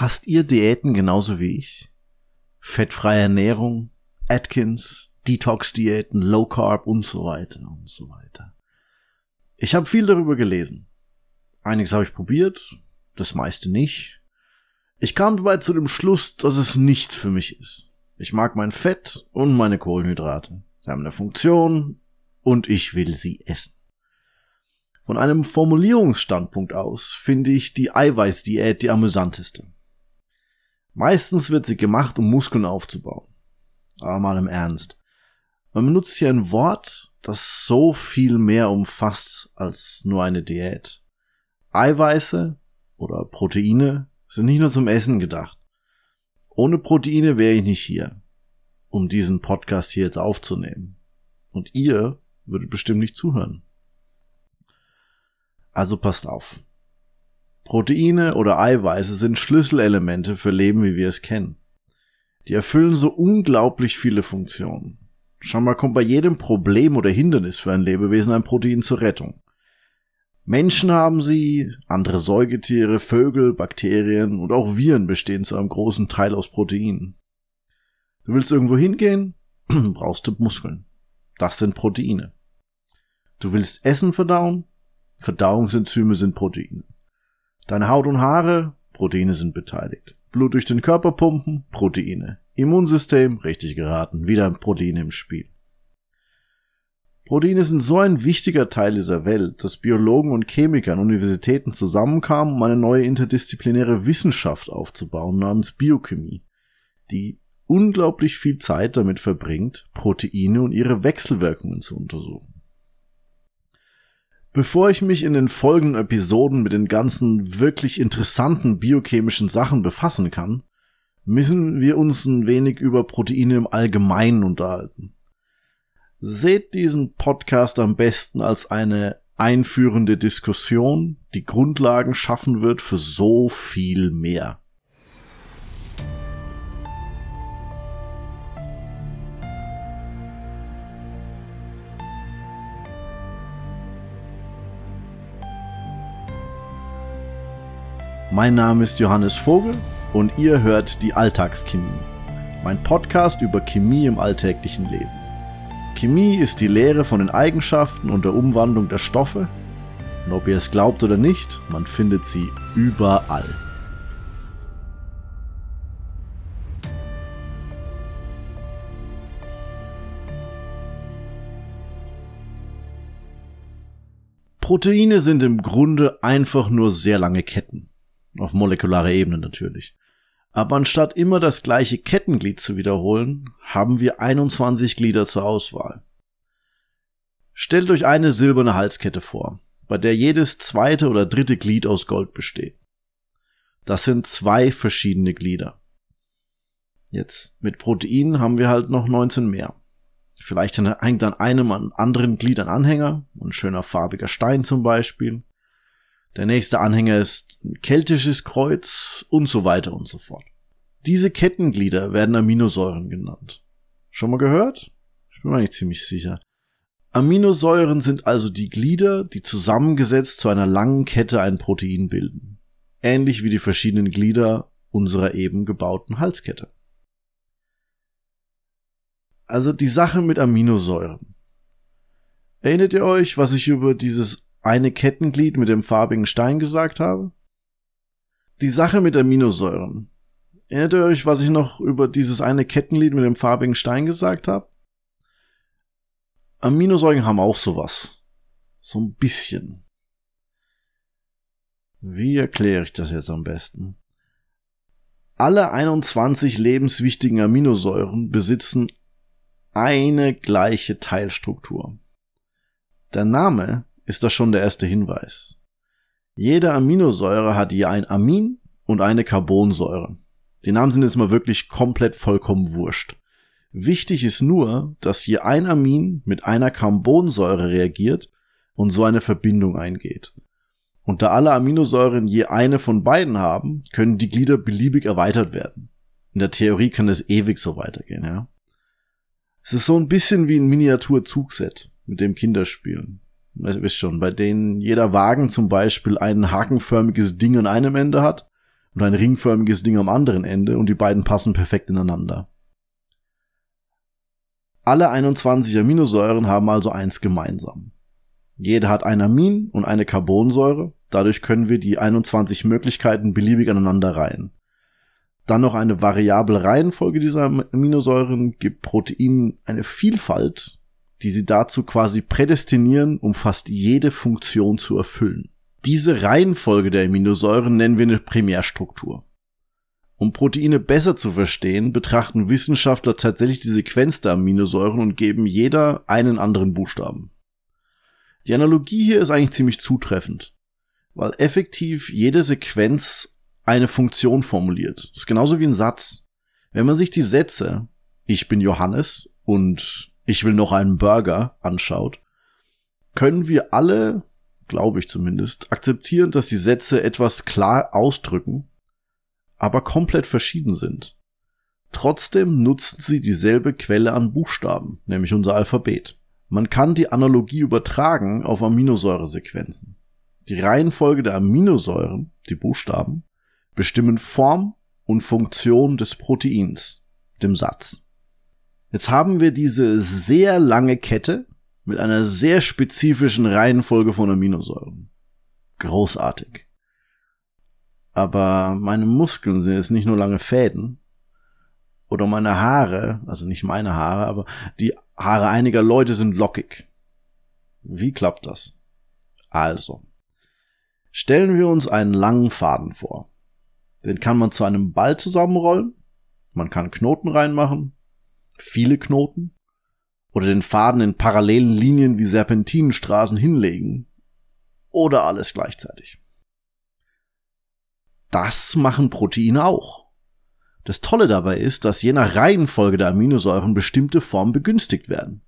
Hasst ihr Diäten genauso wie ich? Fettfreie Ernährung, Atkins, Detox-Diäten, Low Carb und so weiter und so weiter. Ich habe viel darüber gelesen. Einiges habe ich probiert, das meiste nicht. Ich kam dabei zu dem Schluss, dass es nichts für mich ist. Ich mag mein Fett und meine Kohlenhydrate. Sie haben eine Funktion und ich will sie essen. Von einem Formulierungsstandpunkt aus finde ich die Eiweißdiät die amüsanteste. Meistens wird sie gemacht, um Muskeln aufzubauen. Aber mal im Ernst. Man benutzt hier ein Wort, das so viel mehr umfasst als nur eine Diät. Eiweiße oder Proteine sind nicht nur zum Essen gedacht. Ohne Proteine wäre ich nicht hier, um diesen Podcast hier jetzt aufzunehmen. Und ihr würdet bestimmt nicht zuhören. Also passt auf. Proteine oder Eiweiße sind Schlüsselelemente für Leben, wie wir es kennen. Die erfüllen so unglaublich viele Funktionen. Schon mal kommt bei jedem Problem oder Hindernis für ein Lebewesen ein Protein zur Rettung. Menschen haben sie, andere Säugetiere, Vögel, Bakterien und auch Viren bestehen zu einem großen Teil aus Proteinen. Du willst irgendwo hingehen, brauchst du Muskeln. Das sind Proteine. Du willst Essen verdauen, Verdauungsenzyme sind Proteine. Deine Haut und Haare, Proteine sind beteiligt. Blut durch den Körper pumpen, Proteine. Immunsystem, richtig geraten, wieder Proteine im Spiel. Proteine sind so ein wichtiger Teil dieser Welt, dass Biologen und Chemiker an Universitäten zusammenkamen, um eine neue interdisziplinäre Wissenschaft aufzubauen namens Biochemie, die unglaublich viel Zeit damit verbringt, Proteine und ihre Wechselwirkungen zu untersuchen. Bevor ich mich in den folgenden Episoden mit den ganzen wirklich interessanten biochemischen Sachen befassen kann, müssen wir uns ein wenig über Proteine im Allgemeinen unterhalten. Seht diesen Podcast am besten als eine einführende Diskussion, die Grundlagen schaffen wird für so viel mehr. Mein Name ist Johannes Vogel und ihr hört die Alltagschemie, mein Podcast über Chemie im alltäglichen Leben. Chemie ist die Lehre von den Eigenschaften und der Umwandlung der Stoffe. Und ob ihr es glaubt oder nicht, man findet sie überall. Proteine sind im Grunde einfach nur sehr lange Ketten. Auf molekularer Ebene natürlich. Aber anstatt immer das gleiche Kettenglied zu wiederholen, haben wir 21 Glieder zur Auswahl. Stellt euch eine silberne Halskette vor, bei der jedes zweite oder dritte Glied aus Gold besteht. Das sind zwei verschiedene Glieder. Jetzt mit Proteinen haben wir halt noch 19 mehr. Vielleicht hängt an einem anderen Glied ein Anhänger, ein schöner farbiger Stein zum Beispiel. Der nächste Anhänger ist ein keltisches Kreuz und so weiter und so fort. Diese Kettenglieder werden Aminosäuren genannt. Schon mal gehört? Ich bin mir eigentlich ziemlich sicher. Aminosäuren sind also die Glieder, die zusammengesetzt zu einer langen Kette ein Protein bilden. Ähnlich wie die verschiedenen Glieder unserer eben gebauten Halskette. Also die Sache mit Aminosäuren. Erinnert ihr euch, was ich über dieses eine Kettenglied mit dem farbigen Stein gesagt habe? Die Sache mit Aminosäuren. Erinnert ihr euch, was ich noch über dieses eine Kettenglied mit dem farbigen Stein gesagt habe? Aminosäuren haben auch sowas. So ein bisschen. Wie erkläre ich das jetzt am besten? Alle 21 lebenswichtigen Aminosäuren besitzen eine gleiche Teilstruktur. Der Name ist das schon der erste Hinweis. Jede Aminosäure hat je ein Amin und eine Carbonsäure. Die Namen sind jetzt mal wirklich komplett vollkommen wurscht. Wichtig ist nur, dass je ein Amin mit einer Carbonsäure reagiert und so eine Verbindung eingeht. Und da alle Aminosäuren je eine von beiden haben, können die Glieder beliebig erweitert werden. In der Theorie kann es ewig so weitergehen, ja. Es ist so ein bisschen wie ein Miniaturzugset, mit dem Kinder spielen. Also wisst schon, bei denen jeder Wagen zum Beispiel ein hakenförmiges Ding an einem Ende hat und ein ringförmiges Ding am anderen Ende und die beiden passen perfekt ineinander. Alle 21 Aminosäuren haben also eins gemeinsam. Jede hat ein Amin und eine Carbonsäure, dadurch können wir die 21 Möglichkeiten beliebig aneinander reihen. Dann noch eine variable Reihenfolge dieser Aminosäuren gibt Proteinen eine Vielfalt, die sie dazu quasi prädestinieren, um fast jede Funktion zu erfüllen. Diese Reihenfolge der Aminosäuren nennen wir eine Primärstruktur. Um Proteine besser zu verstehen, betrachten Wissenschaftler tatsächlich die Sequenz der Aminosäuren und geben jeder einen anderen Buchstaben. Die Analogie hier ist eigentlich ziemlich zutreffend, weil effektiv jede Sequenz eine Funktion formuliert. Das ist genauso wie ein Satz. Wenn man sich die Sätze Ich bin Johannes und ich will noch einen Burger anschaut, können wir alle glaube ich zumindest, akzeptieren, dass die Sätze etwas klar ausdrücken, aber komplett verschieden sind. Trotzdem nutzen sie dieselbe Quelle an Buchstaben, nämlich unser Alphabet. Man kann die Analogie übertragen auf Aminosäuresequenzen. Die Reihenfolge der Aminosäuren, die Buchstaben, bestimmen Form und Funktion des Proteins, dem Satz. Jetzt haben wir diese sehr lange Kette mit einer sehr spezifischen Reihenfolge von Aminosäuren. Großartig. Aber meine Muskeln sind jetzt nicht nur lange Fäden. Oder meine Haare, also nicht meine Haare, aber die Haare einiger Leute sind lockig. Wie klappt das? Also, stellen wir uns einen langen Faden vor. Den kann man zu einem Ball zusammenrollen, man kann Knoten reinmachen, viele Knoten, oder den Faden in parallelen Linien wie Serpentinenstraßen hinlegen. Oder alles gleichzeitig. Das machen Proteine auch. Das Tolle dabei ist, dass je nach Reihenfolge der Aminosäuren bestimmte Formen begünstigt werden.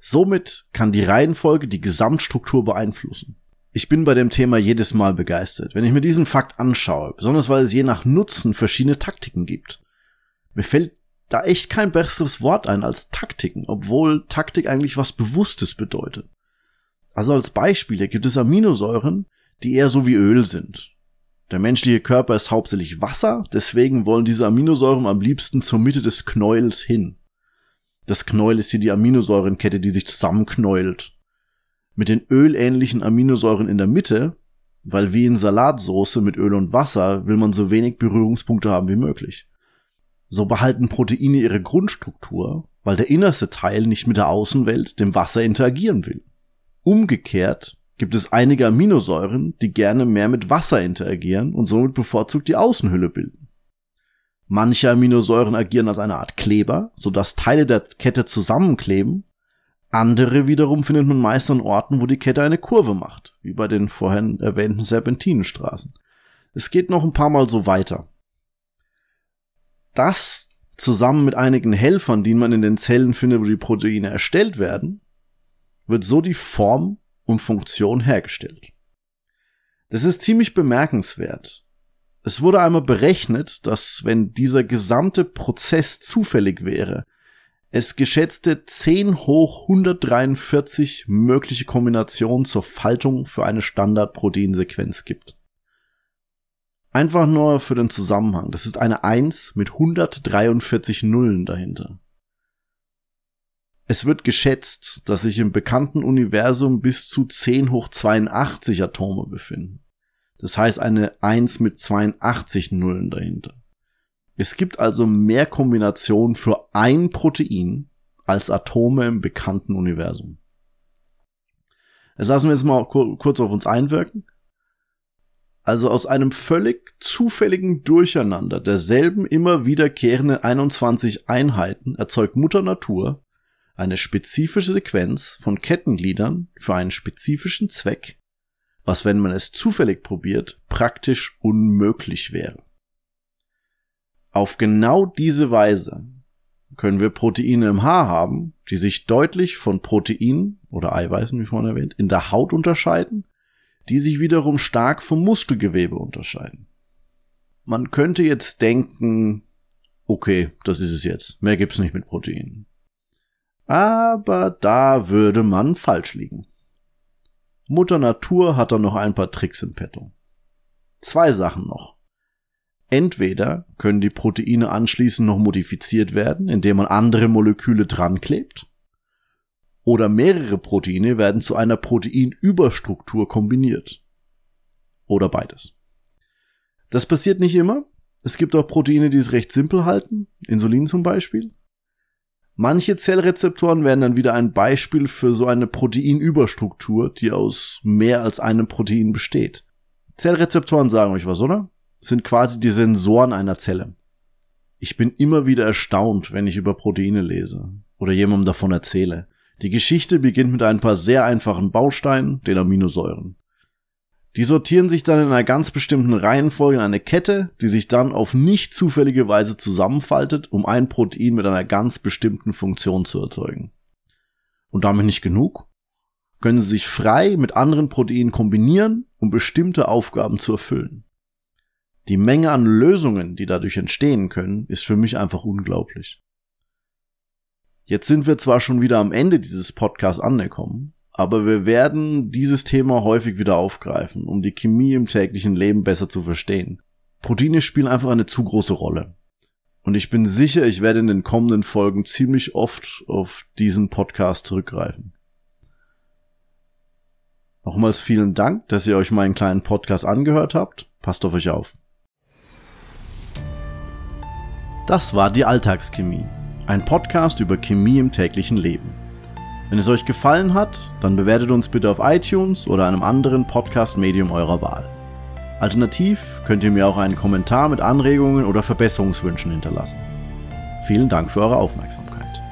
Somit kann die Reihenfolge die Gesamtstruktur beeinflussen. Ich bin bei dem Thema jedes Mal begeistert, wenn ich mir diesen Fakt anschaue, besonders weil es je nach Nutzen verschiedene Taktiken gibt. Mir fällt da echt kein besseres Wort ein als Taktiken, obwohl Taktik eigentlich was Bewusstes bedeutet. Also als Beispiele gibt es Aminosäuren, die eher so wie Öl sind. Der menschliche Körper ist hauptsächlich Wasser, deswegen wollen diese Aminosäuren am liebsten zur Mitte des Knäuels hin. Das Knäuel ist hier die Aminosäurenkette, die sich zusammenknäult. Mit den ölähnlichen Aminosäuren in der Mitte, weil wie in Salatsoße mit Öl und Wasser will man so wenig Berührungspunkte haben wie möglich. So behalten Proteine ihre Grundstruktur, weil der innerste Teil nicht mit der Außenwelt, dem Wasser, interagieren will. Umgekehrt gibt es einige Aminosäuren, die gerne mehr mit Wasser interagieren und somit bevorzugt die Außenhülle bilden. Manche Aminosäuren agieren als eine Art Kleber, sodass Teile der Kette zusammenkleben. Andere wiederum findet man meist an Orten, wo die Kette eine Kurve macht, wie bei den vorhin erwähnten Serpentinenstraßen. Es geht noch ein paar Mal so weiter. Das zusammen mit einigen Helfern, die man in den Zellen findet, wo die Proteine erstellt werden, wird so die Form und Funktion hergestellt. Das ist ziemlich bemerkenswert. Es wurde einmal berechnet, dass wenn dieser gesamte Prozess zufällig wäre, es geschätzte 10 hoch 143 mögliche Kombinationen zur Faltung für eine Standardproteinsequenz gibt. Einfach nur für den Zusammenhang. Das ist eine 1 mit 143 Nullen dahinter. Es wird geschätzt, dass sich im bekannten Universum bis zu 10 hoch 82 Atome befinden. Das heißt eine 1 mit 82 Nullen dahinter. Es gibt also mehr Kombinationen für ein Protein als Atome im bekannten Universum. Das lassen wir jetzt mal kurz auf uns einwirken. Also aus einem völlig zufälligen Durcheinander derselben immer wiederkehrenden 21 Einheiten erzeugt Mutter Natur eine spezifische Sequenz von Kettengliedern für einen spezifischen Zweck, was, wenn man es zufällig probiert, praktisch unmöglich wäre. Auf genau diese Weise können wir Proteine im Haar haben, die sich deutlich von Proteinen oder Eiweißen, wie vorhin erwähnt, in der Haut unterscheiden die sich wiederum stark vom Muskelgewebe unterscheiden. Man könnte jetzt denken, okay, das ist es jetzt, mehr gibt's nicht mit Proteinen. Aber da würde man falsch liegen. Mutter Natur hat da noch ein paar Tricks im Petto. Zwei Sachen noch. Entweder können die Proteine anschließend noch modifiziert werden, indem man andere Moleküle dran klebt, oder mehrere Proteine werden zu einer Proteinüberstruktur kombiniert. Oder beides. Das passiert nicht immer. Es gibt auch Proteine, die es recht simpel halten, Insulin zum Beispiel. Manche Zellrezeptoren werden dann wieder ein Beispiel für so eine Proteinüberstruktur, die aus mehr als einem Protein besteht. Zellrezeptoren sagen euch was, oder? Sind quasi die Sensoren einer Zelle. Ich bin immer wieder erstaunt, wenn ich über Proteine lese oder jemandem davon erzähle. Die Geschichte beginnt mit ein paar sehr einfachen Bausteinen, den Aminosäuren. Die sortieren sich dann in einer ganz bestimmten Reihenfolge in eine Kette, die sich dann auf nicht zufällige Weise zusammenfaltet, um ein Protein mit einer ganz bestimmten Funktion zu erzeugen. Und damit nicht genug? Können sie sich frei mit anderen Proteinen kombinieren, um bestimmte Aufgaben zu erfüllen. Die Menge an Lösungen, die dadurch entstehen können, ist für mich einfach unglaublich. Jetzt sind wir zwar schon wieder am Ende dieses Podcasts angekommen, aber wir werden dieses Thema häufig wieder aufgreifen, um die Chemie im täglichen Leben besser zu verstehen. Proteine spielen einfach eine zu große Rolle. Und ich bin sicher, ich werde in den kommenden Folgen ziemlich oft auf diesen Podcast zurückgreifen. Nochmals vielen Dank, dass ihr euch meinen kleinen Podcast angehört habt. Passt auf euch auf. Das war die Alltagschemie, ein Podcast über Chemie im täglichen Leben. Wenn es euch gefallen hat, dann bewertet uns bitte auf iTunes oder einem anderen Podcast-Medium eurer Wahl. Alternativ könnt ihr mir auch einen Kommentar mit Anregungen oder Verbesserungswünschen hinterlassen. Vielen Dank für eure Aufmerksamkeit.